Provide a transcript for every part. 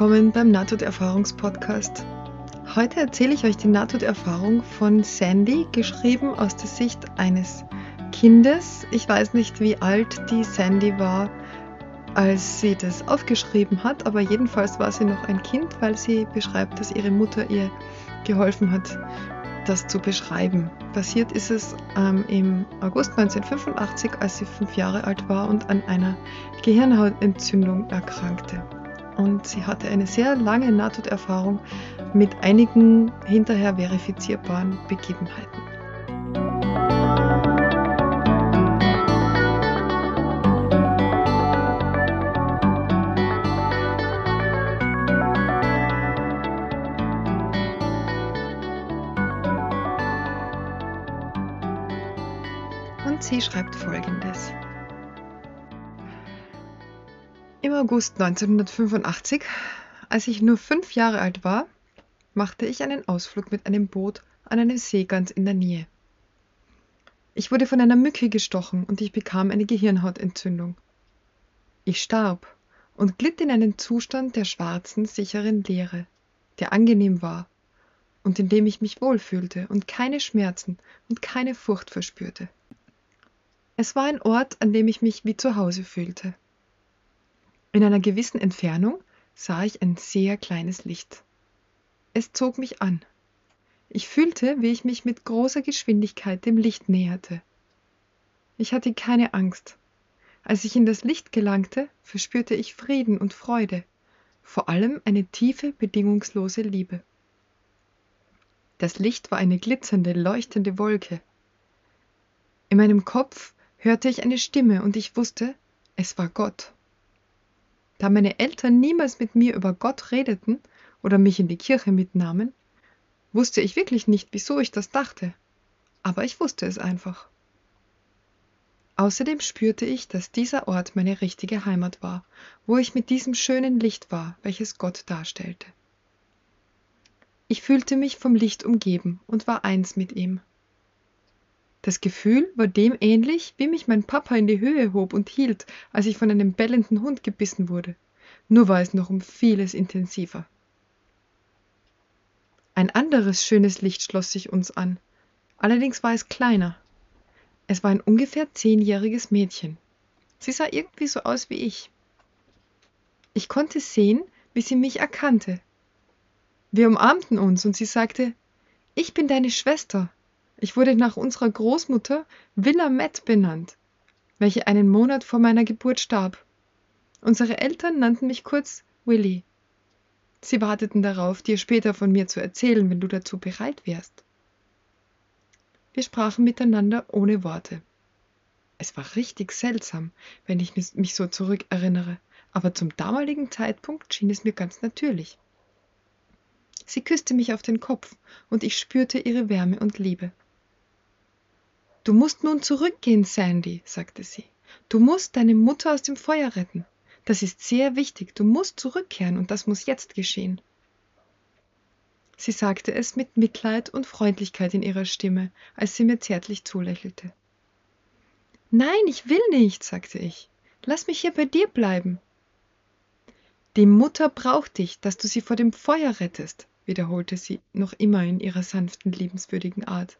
Willkommen beim Nahtoderfahrungspodcast. Heute erzähle ich euch die Nahtoderfahrung von Sandy, geschrieben aus der Sicht eines Kindes. Ich weiß nicht, wie alt die Sandy war, als sie das aufgeschrieben hat, aber jedenfalls war sie noch ein Kind, weil sie beschreibt, dass ihre Mutter ihr geholfen hat, das zu beschreiben. Passiert ist es ähm, im August 1985, als sie fünf Jahre alt war und an einer Gehirnhautentzündung erkrankte. Und sie hatte eine sehr lange Nahtoderfahrung mit einigen hinterher verifizierbaren Begebenheiten. Und sie schreibt folgendes. August 1985, als ich nur fünf Jahre alt war, machte ich einen Ausflug mit einem Boot an einem See ganz in der Nähe. Ich wurde von einer Mücke gestochen und ich bekam eine Gehirnhautentzündung. Ich starb und glitt in einen Zustand der schwarzen, sicheren Leere, der angenehm war und in dem ich mich wohlfühlte und keine Schmerzen und keine Furcht verspürte. Es war ein Ort, an dem ich mich wie zu Hause fühlte. In einer gewissen Entfernung sah ich ein sehr kleines Licht. Es zog mich an. Ich fühlte, wie ich mich mit großer Geschwindigkeit dem Licht näherte. Ich hatte keine Angst. Als ich in das Licht gelangte, verspürte ich Frieden und Freude, vor allem eine tiefe, bedingungslose Liebe. Das Licht war eine glitzernde, leuchtende Wolke. In meinem Kopf hörte ich eine Stimme und ich wusste, es war Gott. Da meine Eltern niemals mit mir über Gott redeten oder mich in die Kirche mitnahmen, wusste ich wirklich nicht, wieso ich das dachte, aber ich wusste es einfach. Außerdem spürte ich, dass dieser Ort meine richtige Heimat war, wo ich mit diesem schönen Licht war, welches Gott darstellte. Ich fühlte mich vom Licht umgeben und war eins mit ihm. Das Gefühl war dem ähnlich, wie mich mein Papa in die Höhe hob und hielt, als ich von einem bellenden Hund gebissen wurde. Nur war es noch um vieles intensiver. Ein anderes schönes Licht schloss sich uns an. Allerdings war es kleiner. Es war ein ungefähr zehnjähriges Mädchen. Sie sah irgendwie so aus wie ich. Ich konnte sehen, wie sie mich erkannte. Wir umarmten uns und sie sagte, ich bin deine Schwester. Ich wurde nach unserer Großmutter Willamette benannt, welche einen Monat vor meiner Geburt starb. Unsere Eltern nannten mich kurz Willy. Sie warteten darauf, dir später von mir zu erzählen, wenn du dazu bereit wärst. Wir sprachen miteinander ohne Worte. Es war richtig seltsam, wenn ich mich so zurückerinnere, aber zum damaligen Zeitpunkt schien es mir ganz natürlich. Sie küsste mich auf den Kopf, und ich spürte ihre Wärme und Liebe. Du musst nun zurückgehen, Sandy, sagte sie. Du musst deine Mutter aus dem Feuer retten. Das ist sehr wichtig. Du musst zurückkehren und das muss jetzt geschehen. Sie sagte es mit Mitleid und Freundlichkeit in ihrer Stimme, als sie mir zärtlich zulächelte. Nein, ich will nicht, sagte ich. Lass mich hier bei dir bleiben. Die Mutter braucht dich, dass du sie vor dem Feuer rettest, wiederholte sie noch immer in ihrer sanften, liebenswürdigen Art.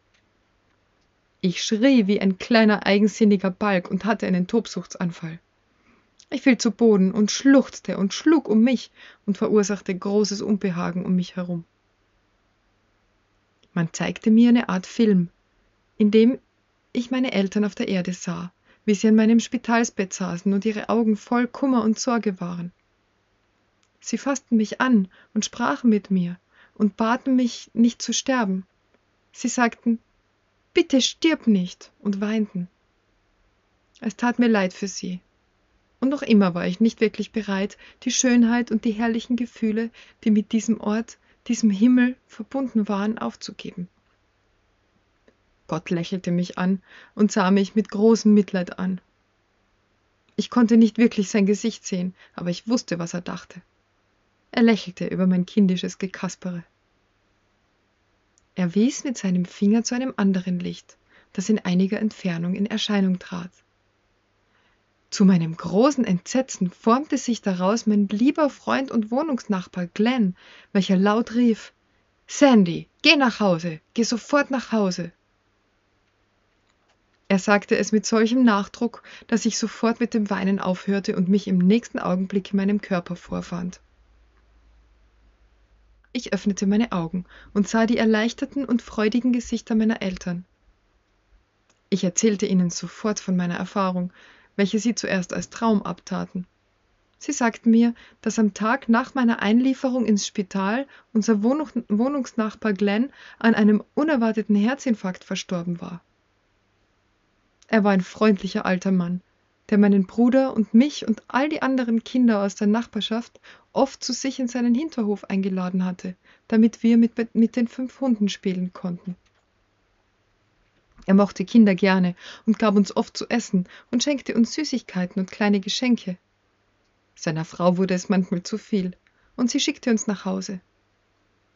Ich schrie wie ein kleiner eigensinniger Balk und hatte einen Tobsuchtsanfall. Ich fiel zu Boden und schluchzte und schlug um mich und verursachte großes Unbehagen um mich herum. Man zeigte mir eine Art Film, in dem ich meine Eltern auf der Erde sah, wie sie an meinem Spitalsbett saßen und ihre Augen voll Kummer und Sorge waren. Sie fassten mich an und sprachen mit mir und baten mich, nicht zu sterben. Sie sagten, Bitte stirb nicht und weinten. Es tat mir leid für sie. Und noch immer war ich nicht wirklich bereit, die Schönheit und die herrlichen Gefühle, die mit diesem Ort, diesem Himmel verbunden waren, aufzugeben. Gott lächelte mich an und sah mich mit großem Mitleid an. Ich konnte nicht wirklich sein Gesicht sehen, aber ich wusste, was er dachte. Er lächelte über mein kindisches Gekaspere. Er wies mit seinem Finger zu einem anderen Licht, das in einiger Entfernung in Erscheinung trat. Zu meinem großen Entsetzen formte sich daraus mein lieber Freund und Wohnungsnachbar Glenn, welcher laut rief Sandy, geh nach Hause, geh sofort nach Hause. Er sagte es mit solchem Nachdruck, dass ich sofort mit dem Weinen aufhörte und mich im nächsten Augenblick in meinem Körper vorfand. Ich öffnete meine Augen und sah die erleichterten und freudigen Gesichter meiner Eltern. Ich erzählte ihnen sofort von meiner Erfahrung, welche sie zuerst als Traum abtaten. Sie sagten mir, dass am Tag nach meiner Einlieferung ins Spital unser Wohnung Wohnungsnachbar Glenn an einem unerwarteten Herzinfarkt verstorben war. Er war ein freundlicher alter Mann, der meinen Bruder und mich und all die anderen Kinder aus der Nachbarschaft oft zu sich in seinen Hinterhof eingeladen hatte, damit wir mit, mit den fünf Hunden spielen konnten. Er mochte Kinder gerne und gab uns oft zu essen und schenkte uns Süßigkeiten und kleine Geschenke. Seiner Frau wurde es manchmal zu viel, und sie schickte uns nach Hause.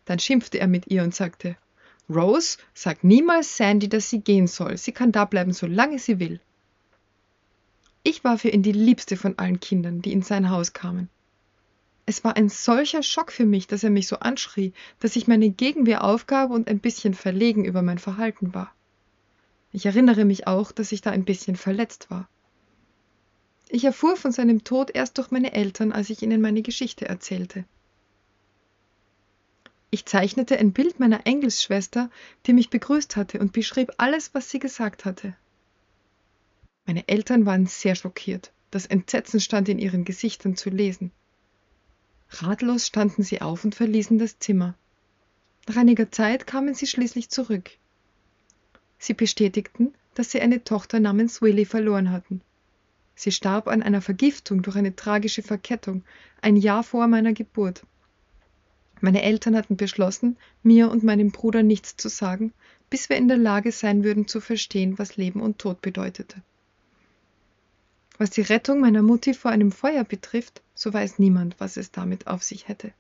Dann schimpfte er mit ihr und sagte Rose, sag niemals Sandy, dass sie gehen soll. Sie kann da bleiben, solange sie will. Ich war für ihn die liebste von allen Kindern, die in sein Haus kamen. Es war ein solcher Schock für mich, dass er mich so anschrie, dass ich meine Gegenwehr aufgab und ein bisschen verlegen über mein Verhalten war. Ich erinnere mich auch, dass ich da ein bisschen verletzt war. Ich erfuhr von seinem Tod erst durch meine Eltern, als ich ihnen meine Geschichte erzählte. Ich zeichnete ein Bild meiner Engelsschwester, die mich begrüßt hatte, und beschrieb alles, was sie gesagt hatte. Meine Eltern waren sehr schockiert. Das Entsetzen stand in ihren Gesichtern zu lesen. Ratlos standen sie auf und verließen das Zimmer. Nach einiger Zeit kamen sie schließlich zurück. Sie bestätigten, dass sie eine Tochter namens Willy verloren hatten. Sie starb an einer Vergiftung durch eine tragische Verkettung, ein Jahr vor meiner Geburt. Meine Eltern hatten beschlossen, mir und meinem Bruder nichts zu sagen, bis wir in der Lage sein würden zu verstehen, was Leben und Tod bedeutete. Was die Rettung meiner Mutti vor einem Feuer betrifft, so weiß niemand, was es damit auf sich hätte.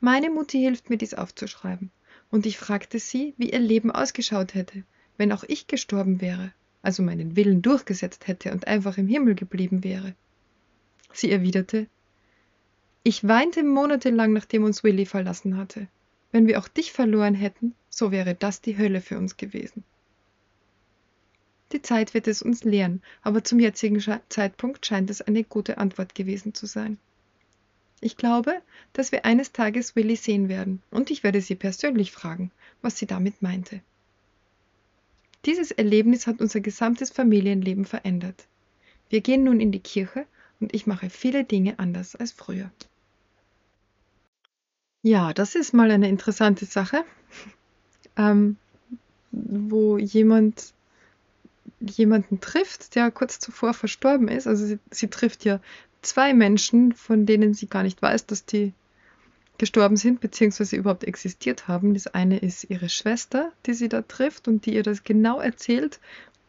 Meine Mutti hilft mir, dies aufzuschreiben und ich fragte sie, wie ihr Leben ausgeschaut hätte, wenn auch ich gestorben wäre, also meinen Willen durchgesetzt hätte und einfach im Himmel geblieben wäre. Sie erwiderte, ich weinte monatelang, nachdem uns Willy verlassen hatte. Wenn wir auch dich verloren hätten, so wäre das die Hölle für uns gewesen. Die Zeit wird es uns lehren, aber zum jetzigen Zeitpunkt scheint es eine gute Antwort gewesen zu sein. Ich glaube, dass wir eines Tages Willy sehen werden, und ich werde sie persönlich fragen, was sie damit meinte. Dieses Erlebnis hat unser gesamtes Familienleben verändert. Wir gehen nun in die Kirche und ich mache viele Dinge anders als früher. Ja, das ist mal eine interessante Sache, ähm, wo jemand jemanden trifft, der kurz zuvor verstorben ist. Also sie, sie trifft ja zwei Menschen, von denen sie gar nicht weiß, dass die gestorben sind, beziehungsweise überhaupt existiert haben. Das eine ist ihre Schwester, die sie da trifft und die ihr das genau erzählt,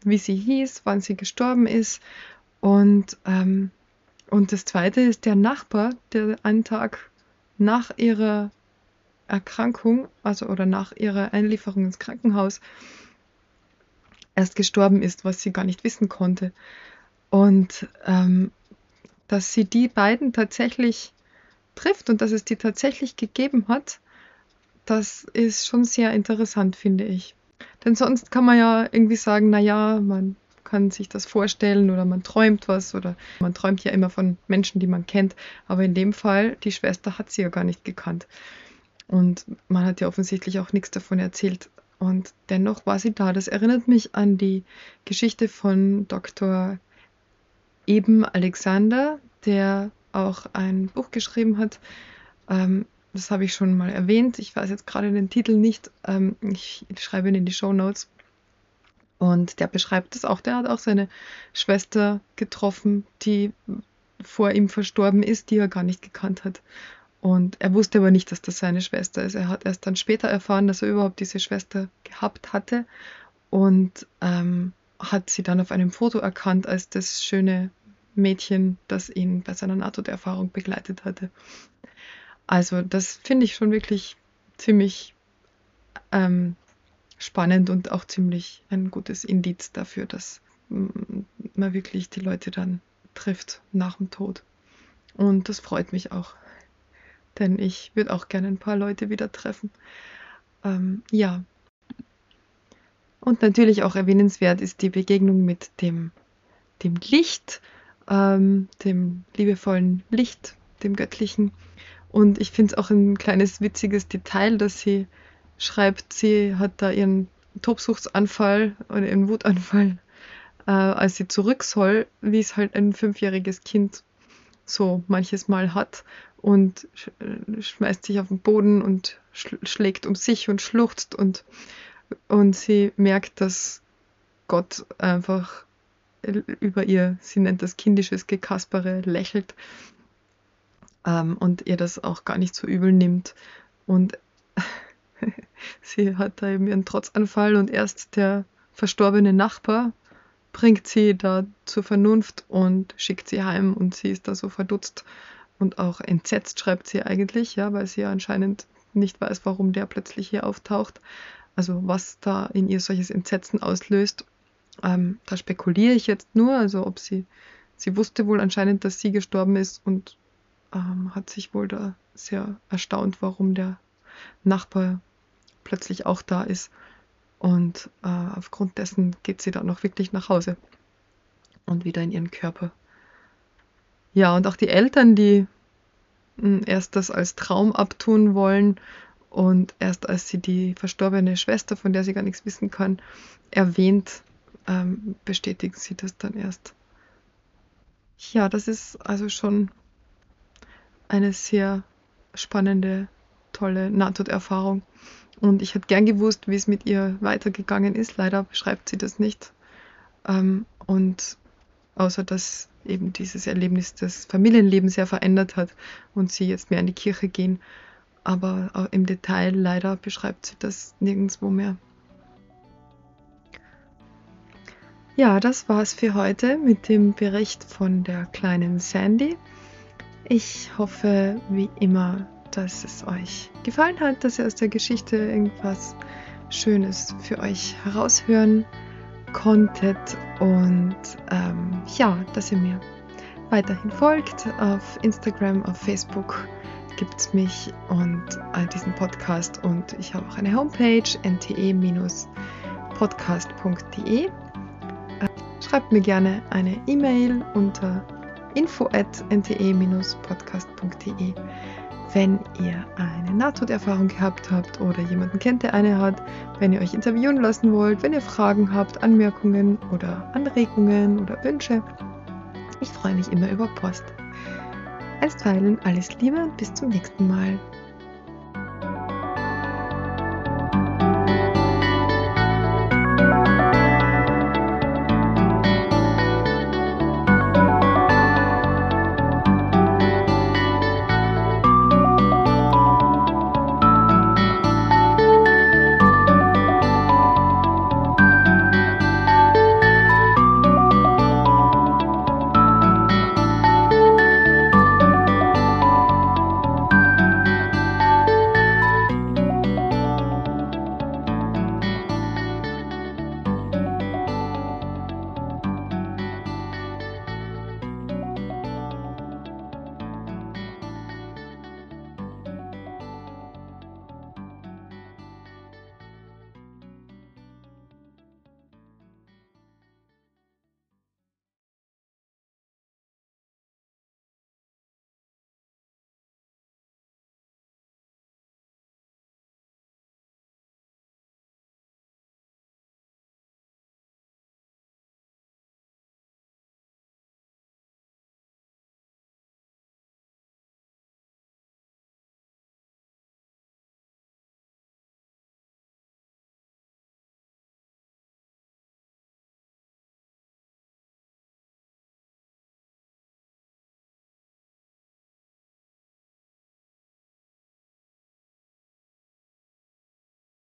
wie sie hieß, wann sie gestorben ist. Und, ähm, und das zweite ist der Nachbar, der einen Tag nach ihrer Erkrankung, also oder nach ihrer Einlieferung ins Krankenhaus, erst gestorben ist, was sie gar nicht wissen konnte. Und ähm, dass sie die beiden tatsächlich trifft und dass es die tatsächlich gegeben hat, das ist schon sehr interessant, finde ich. Denn sonst kann man ja irgendwie sagen, naja, man kann sich das vorstellen oder man träumt was oder man träumt ja immer von Menschen, die man kennt. Aber in dem Fall, die Schwester hat sie ja gar nicht gekannt. Und man hat ja offensichtlich auch nichts davon erzählt. Und dennoch war sie da. Das erinnert mich an die Geschichte von Dr eben Alexander, der auch ein Buch geschrieben hat. Ähm, das habe ich schon mal erwähnt. Ich weiß jetzt gerade den Titel nicht. Ähm, ich schreibe ihn in die Show Notes. Und der beschreibt es auch. Der hat auch seine Schwester getroffen, die vor ihm verstorben ist, die er gar nicht gekannt hat. Und er wusste aber nicht, dass das seine Schwester ist. Er hat erst dann später erfahren, dass er überhaupt diese Schwester gehabt hatte. Und ähm, hat sie dann auf einem Foto erkannt als das schöne Mädchen, das ihn bei seiner Nahtoderfahrung begleitet hatte. Also das finde ich schon wirklich ziemlich ähm, spannend und auch ziemlich ein gutes Indiz dafür, dass man wirklich die Leute dann trifft nach dem Tod. Und das freut mich auch, denn ich würde auch gerne ein paar Leute wieder treffen. Ähm, ja. Und natürlich auch erwähnenswert ist die Begegnung mit dem, dem Licht, ähm, dem liebevollen Licht, dem göttlichen. Und ich finde es auch ein kleines witziges Detail, dass sie schreibt, sie hat da ihren Tobsuchtsanfall oder ihren Wutanfall, äh, als sie zurück soll, wie es halt ein fünfjähriges Kind so manches Mal hat und sch äh, schmeißt sich auf den Boden und sch schlägt um sich und schluchzt und, und sie merkt, dass Gott einfach über ihr, sie nennt das kindisches Gekaspere, lächelt ähm, und ihr das auch gar nicht so übel nimmt. Und sie hat da eben ihren Trotzanfall und erst der verstorbene Nachbar bringt sie da zur Vernunft und schickt sie heim und sie ist da so verdutzt und auch entsetzt, schreibt sie eigentlich, ja, weil sie ja anscheinend nicht weiß, warum der plötzlich hier auftaucht. Also was da in ihr solches Entsetzen auslöst, ähm, da spekuliere ich jetzt nur, also ob sie, sie wusste wohl anscheinend, dass sie gestorben ist und ähm, hat sich wohl da sehr erstaunt, warum der Nachbar plötzlich auch da ist. Und äh, aufgrund dessen geht sie dann noch wirklich nach Hause und wieder in ihren Körper. Ja, und auch die Eltern, die hm, erst das als Traum abtun wollen und erst als sie die verstorbene Schwester, von der sie gar nichts wissen kann, erwähnt, ähm, bestätigen sie das dann erst. Ja, das ist also schon eine sehr spannende, tolle Nahtoderfahrung. Und ich hätte gern gewusst, wie es mit ihr weitergegangen ist. Leider beschreibt sie das nicht. Ähm, und außer dass eben dieses Erlebnis das Familienleben sehr verändert hat und sie jetzt mehr in die Kirche gehen. Aber im Detail leider beschreibt sie das nirgendwo mehr. Ja, das war's für heute mit dem Bericht von der kleinen Sandy. Ich hoffe, wie immer, dass es euch gefallen hat, dass ihr aus der Geschichte irgendwas Schönes für euch heraushören konntet und ähm, ja, dass ihr mir weiterhin folgt. Auf Instagram, auf Facebook gibt es mich und äh, diesen Podcast und ich habe auch eine Homepage nte-podcast.de. Äh, schreibt mir gerne eine E-Mail unter info@nte-podcast.de wenn ihr eine Nahtoderfahrung gehabt habt oder jemanden kennt, der eine hat, wenn ihr euch interviewen lassen wollt, wenn ihr Fragen habt, Anmerkungen oder Anregungen oder Wünsche. Ich freue mich immer über Post. Einstweilen alles Liebe und bis zum nächsten Mal.